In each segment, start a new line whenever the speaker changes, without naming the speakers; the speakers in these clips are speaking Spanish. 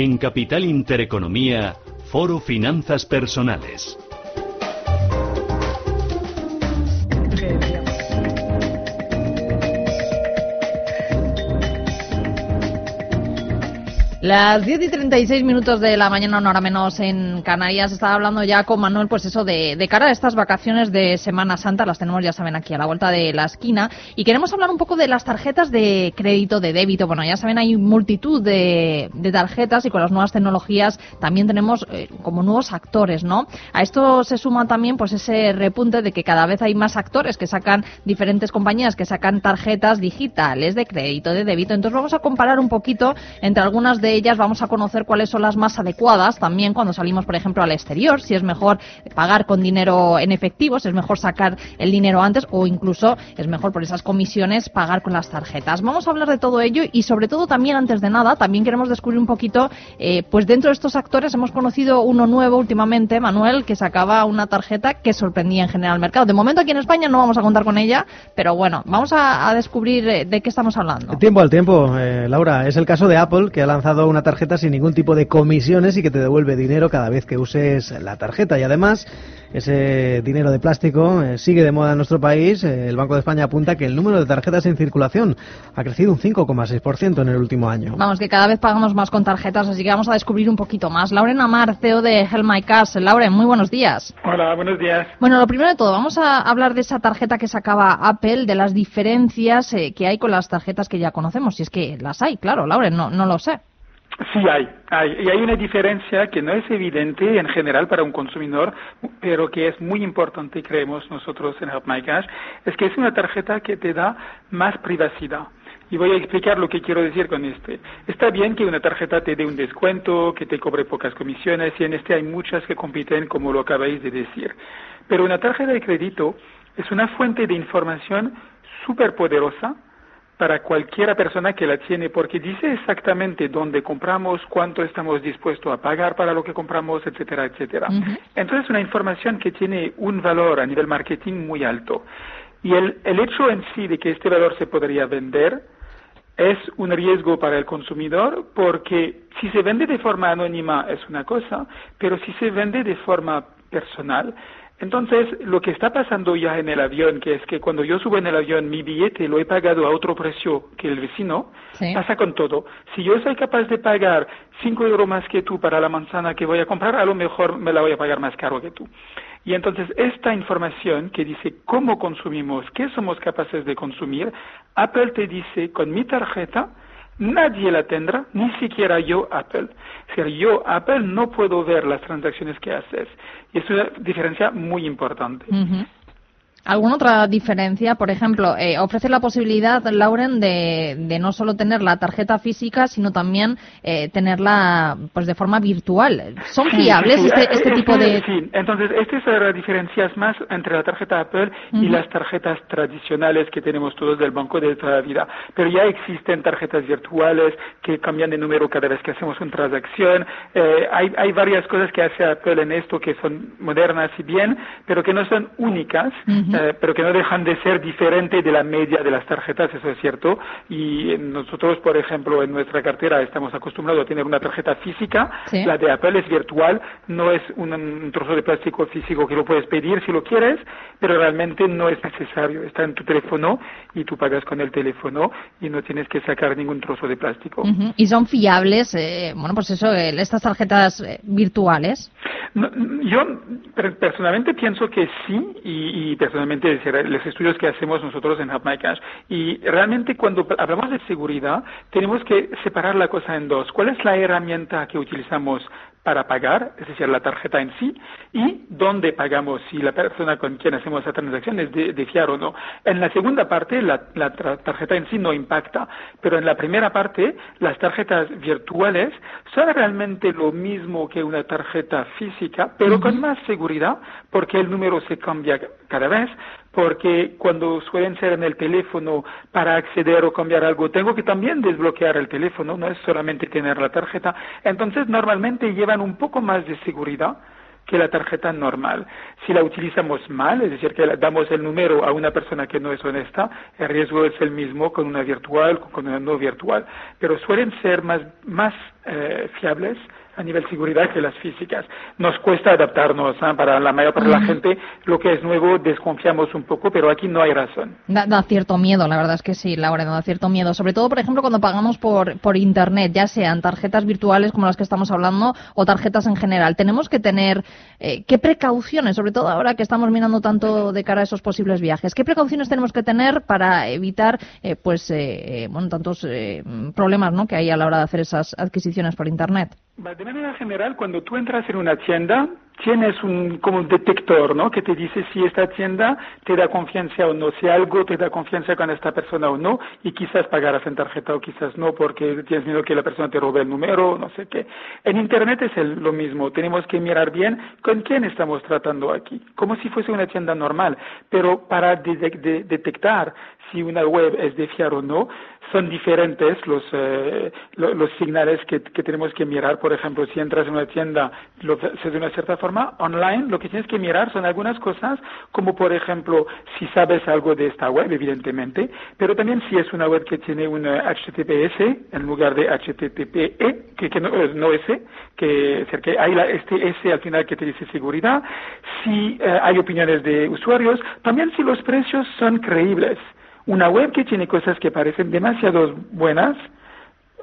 En Capital Intereconomía, Foro Finanzas Personales.
Las 10 y 36 minutos de la mañana, una hora menos en Canarias. Estaba hablando ya con Manuel, pues eso, de, de, cara a estas vacaciones de Semana Santa. Las tenemos, ya saben, aquí a la vuelta de la esquina. Y queremos hablar un poco de las tarjetas de crédito, de débito. Bueno, ya saben, hay multitud de, de tarjetas y con las nuevas tecnologías también tenemos eh, como nuevos actores, ¿no? A esto se suma también, pues, ese repunte de que cada vez hay más actores que sacan diferentes compañías que sacan tarjetas digitales de crédito, de débito. Entonces vamos a comparar un poquito entre algunas de ellas vamos a conocer cuáles son las más adecuadas también cuando salimos, por ejemplo, al exterior, si es mejor pagar con dinero en efectivo, si es mejor sacar el dinero antes o incluso es mejor por esas comisiones pagar con las tarjetas. Vamos a hablar de todo ello y sobre todo también antes de nada, también queremos descubrir un poquito, eh, pues dentro de estos actores hemos conocido uno nuevo últimamente, Manuel, que sacaba una tarjeta que sorprendía en general al mercado. De momento aquí en España no vamos a contar con ella, pero bueno, vamos a, descubrir eh, de qué estamos hablando.
Tiempo al tiempo, eh, Laura. Es el caso de Apple, que ha lanzado una tarjeta sin ningún tipo de comisiones y que te devuelve dinero cada vez que uses la tarjeta. Y además, ese dinero de plástico eh, sigue de moda en nuestro país. Eh, el Banco de España apunta que el número de tarjetas en circulación ha crecido un 5,6% en el último año.
Vamos, que cada vez pagamos más con tarjetas, así que vamos a descubrir un poquito más. Lauren Amar, CEO de Help My Cash. Lauren, muy buenos días.
Hola, buenos días.
Bueno, lo primero de todo, vamos a hablar de esa tarjeta que sacaba Apple, de las diferencias eh, que hay con las tarjetas que ya conocemos. Si es que las hay, claro, Lauren, no, no lo sé.
Sí hay, hay, y hay una diferencia que no es evidente en general para un consumidor, pero que es muy importante, creemos nosotros en Help es que es una tarjeta que te da más privacidad. Y voy a explicar lo que quiero decir con este. Está bien que una tarjeta te dé un descuento, que te cobre pocas comisiones, y en este hay muchas que compiten, como lo acabáis de decir. Pero una tarjeta de crédito es una fuente de información súper poderosa para cualquiera persona que la tiene, porque dice exactamente dónde compramos, cuánto estamos dispuestos a pagar para lo que compramos, etcétera, etcétera. Entonces, una información que tiene un valor a nivel marketing muy alto. Y el, el hecho en sí de que este valor se podría vender es un riesgo para el consumidor porque si se vende de forma anónima es una cosa, pero si se vende de forma personal, entonces, lo que está pasando ya en el avión, que es que cuando yo subo en el avión, mi billete lo he pagado a otro precio que el vecino, pasa con todo. Si yo soy capaz de pagar cinco euros más que tú para la manzana que voy a comprar, a lo mejor me la voy a pagar más caro que tú. Y entonces, esta información que dice cómo consumimos, qué somos capaces de consumir, Apple te dice, con mi tarjeta, Nadie la tendrá, ni siquiera yo, Apple. O sea, yo, Apple, no puedo ver las transacciones que haces. Y es una diferencia muy importante.
¿Alguna otra diferencia? Por ejemplo, eh, ofrece la posibilidad, Lauren, de, de, no solo tener la tarjeta física, sino también eh, tenerla pues de forma virtual. ¿Son fiables este, este, tipo de...?
Sí, entonces, estas son las diferencias más entre la tarjeta Apple y las tarjetas tradicionales que tenemos todos del banco de toda la vida. Pero ya existen tarjetas virtuales que cambian de número cada vez que hacemos una transacción. Eh, hay, hay varias cosas que hace Apple en esto que son modernas y bien, pero que no son únicas. Eh, pero que no dejan de ser diferentes de la media de las tarjetas, eso es cierto. Y nosotros, por ejemplo, en nuestra cartera estamos acostumbrados a tener una tarjeta física, la de Apple es virtual, no es un, trozo de plástico físico que lo puedes pedir si lo quieres, pero realmente no es necesario, está en tu teléfono y tú pagas con el teléfono y no tienes que sacar ningún trozo de plástico.
¿Y son fiables, eh, bueno, pues eso, eh, estas tarjetas virtuales?
yo personalmente pienso que sí y, y personalmente los estudios que hacemos nosotros en HubMyCash y realmente cuando hablamos de seguridad tenemos que separar la cosa en dos. ¿Cuál es la herramienta que utilizamos para pagar, es decir, la tarjeta en sí, y dónde pagamos, si la persona con quien hacemos esa transacción es de, fiar o no. En la segunda parte, la, tarjeta en sí no impacta, pero en la primera parte, las tarjetas virtuales son realmente lo mismo que una tarjeta física, pero con más seguridad, porque el número se cambia cada vez, porque cuando suelen ser en el teléfono para acceder o cambiar algo, tengo que también desbloquear el teléfono, no es solamente tener la tarjeta. Entonces, normalmente llevan un poco más de seguridad que la tarjeta normal. Si la utilizamos mal, es decir, que damos el número a una persona que no es honesta, el riesgo es el mismo con una virtual, con una no virtual. Pero suelen ser más, más eh, fiables a nivel seguridad que las físicas. Nos cuesta adaptarnos, ¿eh? para la mayor parte de la gente lo que es nuevo desconfiamos un poco, pero aquí no hay razón.
Da, cierto miedo, la verdad es que sí, Laura, da cierto miedo. Sobre todo, por ejemplo, cuando pagamos por, por Internet, ya sean tarjetas virtuales como las que estamos hablando o tarjetas en general. Tenemos que tener, eh, ¿qué precauciones, sobre todo ahora que estamos mirando tanto de cara a esos posibles viajes, qué precauciones tenemos que tener para evitar, eh, pues, bueno, tantos problemas ¿no? que hay a la hora de hacer esas adquisiciones por Internet?
De manera general, cuando tú entras en una tienda, tienes un como un detector, ¿no? Que te dice si esta tienda te da confianza o no, si algo te da confianza con esta persona o no, y quizás pagarás en tarjeta o quizás no, porque tienes miedo que la persona te robe el número, no sé qué. En Internet es lo mismo. Tenemos que mirar bien con quién estamos tratando aquí, como si fuese una tienda normal. Pero para detectar si una web es de fiar o no, son diferentes los, eh, los señales que, tenemos que mirar. Por ejemplo, si entras en una tienda lo, de una cierta forma, online, lo que tienes que mirar son algunas cosas, como por ejemplo, si sabes algo de esta web, evidentemente, pero también si es una web que tiene un HTTPS en lugar de HTTPE, que, no, no S, que, que hay la, este S al final que te dice seguridad, si eh, hay opiniones de usuarios, también si los precios son creíbles. Una web que tiene cosas que parecen demasiado buenas,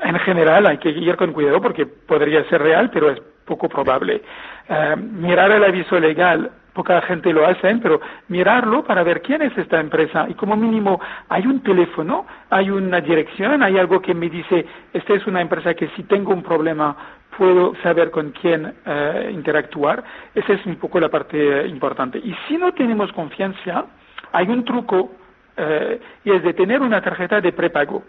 en general hay que ir con cuidado porque podría ser real, pero es poco probable. Eh, mirar el aviso legal, poca gente lo hace, pero mirarlo para ver quién es esta empresa y como mínimo hay un teléfono, hay una dirección, hay algo que me dice, esta es una empresa que si tengo un problema puedo saber con quién eh, interactuar. Esa es un poco la parte importante. Y si no tenemos confianza, hay un truco eh, y es de tener una tarjeta de prepago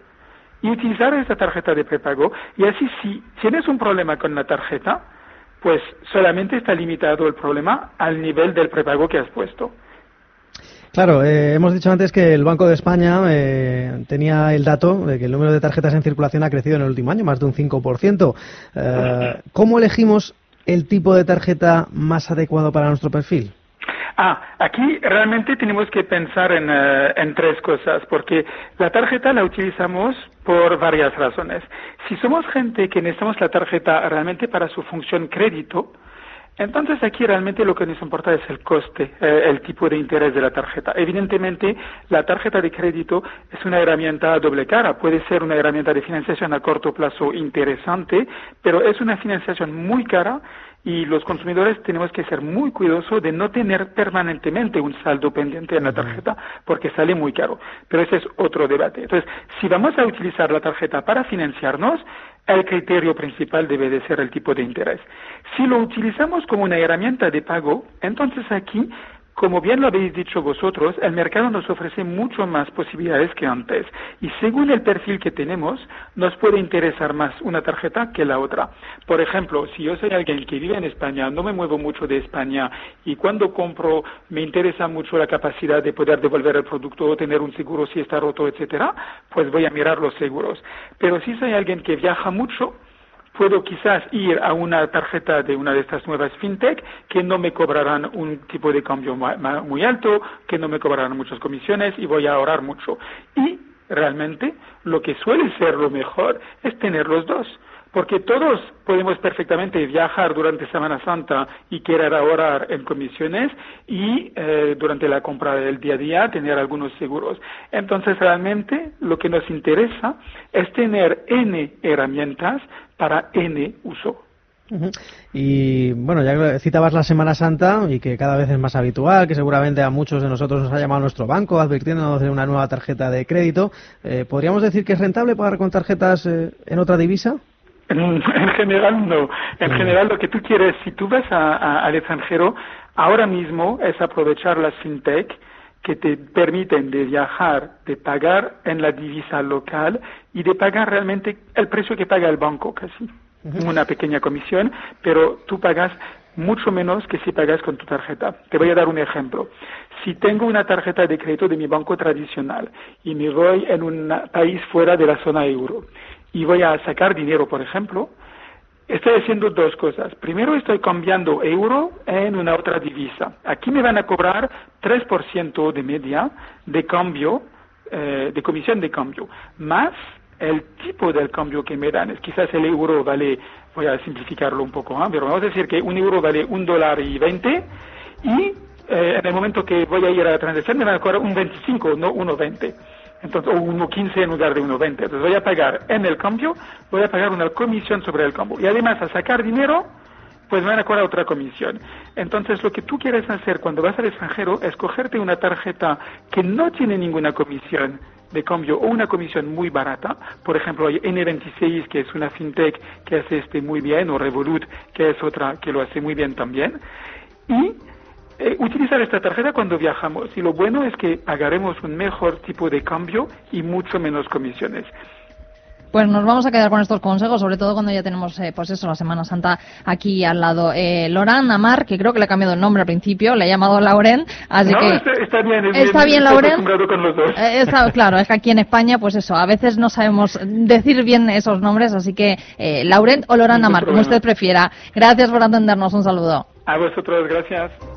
y utilizar esa tarjeta de prepago y así si tienes un problema con la tarjeta, pues solamente está limitado el problema al nivel del prepago que has puesto.
Claro, eh, hemos dicho antes que el Banco de España eh, tenía el dato de que el número de tarjetas en circulación ha crecido en el último año, más de un 5%. Eh, ¿Cómo elegimos el tipo de tarjeta más adecuado para nuestro perfil?
Ah, aquí realmente tenemos que pensar eh, en, tres cosas, porque la tarjeta la utilizamos por varias razones. Si somos gente que necesitamos la tarjeta realmente para su función crédito, entonces aquí realmente lo que nos importa es el coste, eh, el tipo de interés de la tarjeta. Evidentemente, la tarjeta de crédito es una herramienta doble cara. Puede ser una herramienta de financiación a corto plazo interesante, pero es una financiación muy cara y los consumidores tenemos que ser muy cuidadosos de no tener permanentemente un saldo pendiente en la tarjeta porque sale muy caro. Pero ese es otro debate. Entonces, si vamos a utilizar la tarjeta para financiarnos, el criterio principal debe de ser el tipo de interés. Si lo utilizamos como una herramienta de pago, entonces aquí como bien lo habéis dicho vosotros, el mercado nos ofrece mucho más posibilidades que antes y según el perfil que tenemos, nos puede interesar más una tarjeta que la otra. Por ejemplo, si yo soy alguien que vive en España, no me muevo mucho de España y cuando compro me interesa mucho la capacidad de poder devolver el producto o tener un seguro si está roto, etcétera, pues voy a mirar los seguros. Pero si soy alguien que viaja mucho, puedo quizás ir a una tarjeta de una de estas nuevas fintech que no me cobrarán un tipo de cambio muy alto, que no me cobrarán muchas comisiones y voy a ahorrar mucho. Y realmente lo que suele ser lo mejor es tener los dos porque todos podemos perfectamente viajar durante Semana Santa y querer ahorrar en comisiones y eh, durante la compra del día a día tener algunos seguros. Entonces, realmente lo que nos interesa es tener N herramientas para N uso.
Y bueno, ya citabas la Semana Santa y que cada vez es más habitual, que seguramente a muchos de nosotros nos ha llamado nuestro banco advirtiéndonos de una nueva tarjeta de crédito. Eh, ¿Podríamos decir que es rentable pagar con tarjetas eh, en otra divisa?
En, general no. En general lo que tú quieres, si tú vas al extranjero, ahora mismo es aprovechar las fintech que te permiten de viajar, de pagar en la divisa local y de pagar realmente el precio que paga el banco casi. Una pequeña comisión, pero tú pagas mucho menos que si pagas con tu tarjeta. Te voy a dar un ejemplo. Si tengo una tarjeta de crédito de mi banco tradicional y me voy en un país fuera de la zona euro y voy a sacar dinero, por ejemplo, estoy haciendo dos cosas. Primero, estoy cambiando euro en una otra divisa. Aquí me van a cobrar 3% de media de cambio, eh, de comisión de cambio, más el tipo del cambio que me dan. Quizás el euro vale, voy a simplificarlo un poco, ¿eh? pero vamos a decir que un euro vale un dólar y 20 y eh, en el momento que voy a ir a la transacción me van a cobrar un 25, no 1,20 entonces, o 1.15 en lugar de 1.20. Entonces voy a pagar en el cambio, voy a pagar una comisión sobre el cambio. Y además, al sacar dinero, pues me van a cobrar otra comisión. Entonces, lo que tú quieres hacer cuando vas al extranjero es cogerte una tarjeta que no tiene ninguna comisión de cambio o una comisión muy barata. Por ejemplo, hay N26, que es una fintech que hace este muy bien, o Revolut, que es otra que lo hace muy bien también. Y eh, utilizar esta tarjeta cuando viajamos y lo bueno es que pagaremos un mejor tipo de cambio y mucho menos comisiones.
Pues nos vamos a quedar con estos consejos, sobre todo cuando ya tenemos, eh, pues eso, la Semana Santa aquí al lado. Eh, Loran Amar, que creo que le ha cambiado el nombre al principio, le ha llamado Lauren, así
no,
que...
Está, está bien, es
está bien,
bien
Lauren.
Con los dos.
Eh, está, claro, es que aquí en España, pues eso, a veces no sabemos decir bien esos nombres, así que eh, Lauren o
Ningún
Amar, como usted prefiera. Gracias por atendernos, un saludo.
A vosotros, gracias.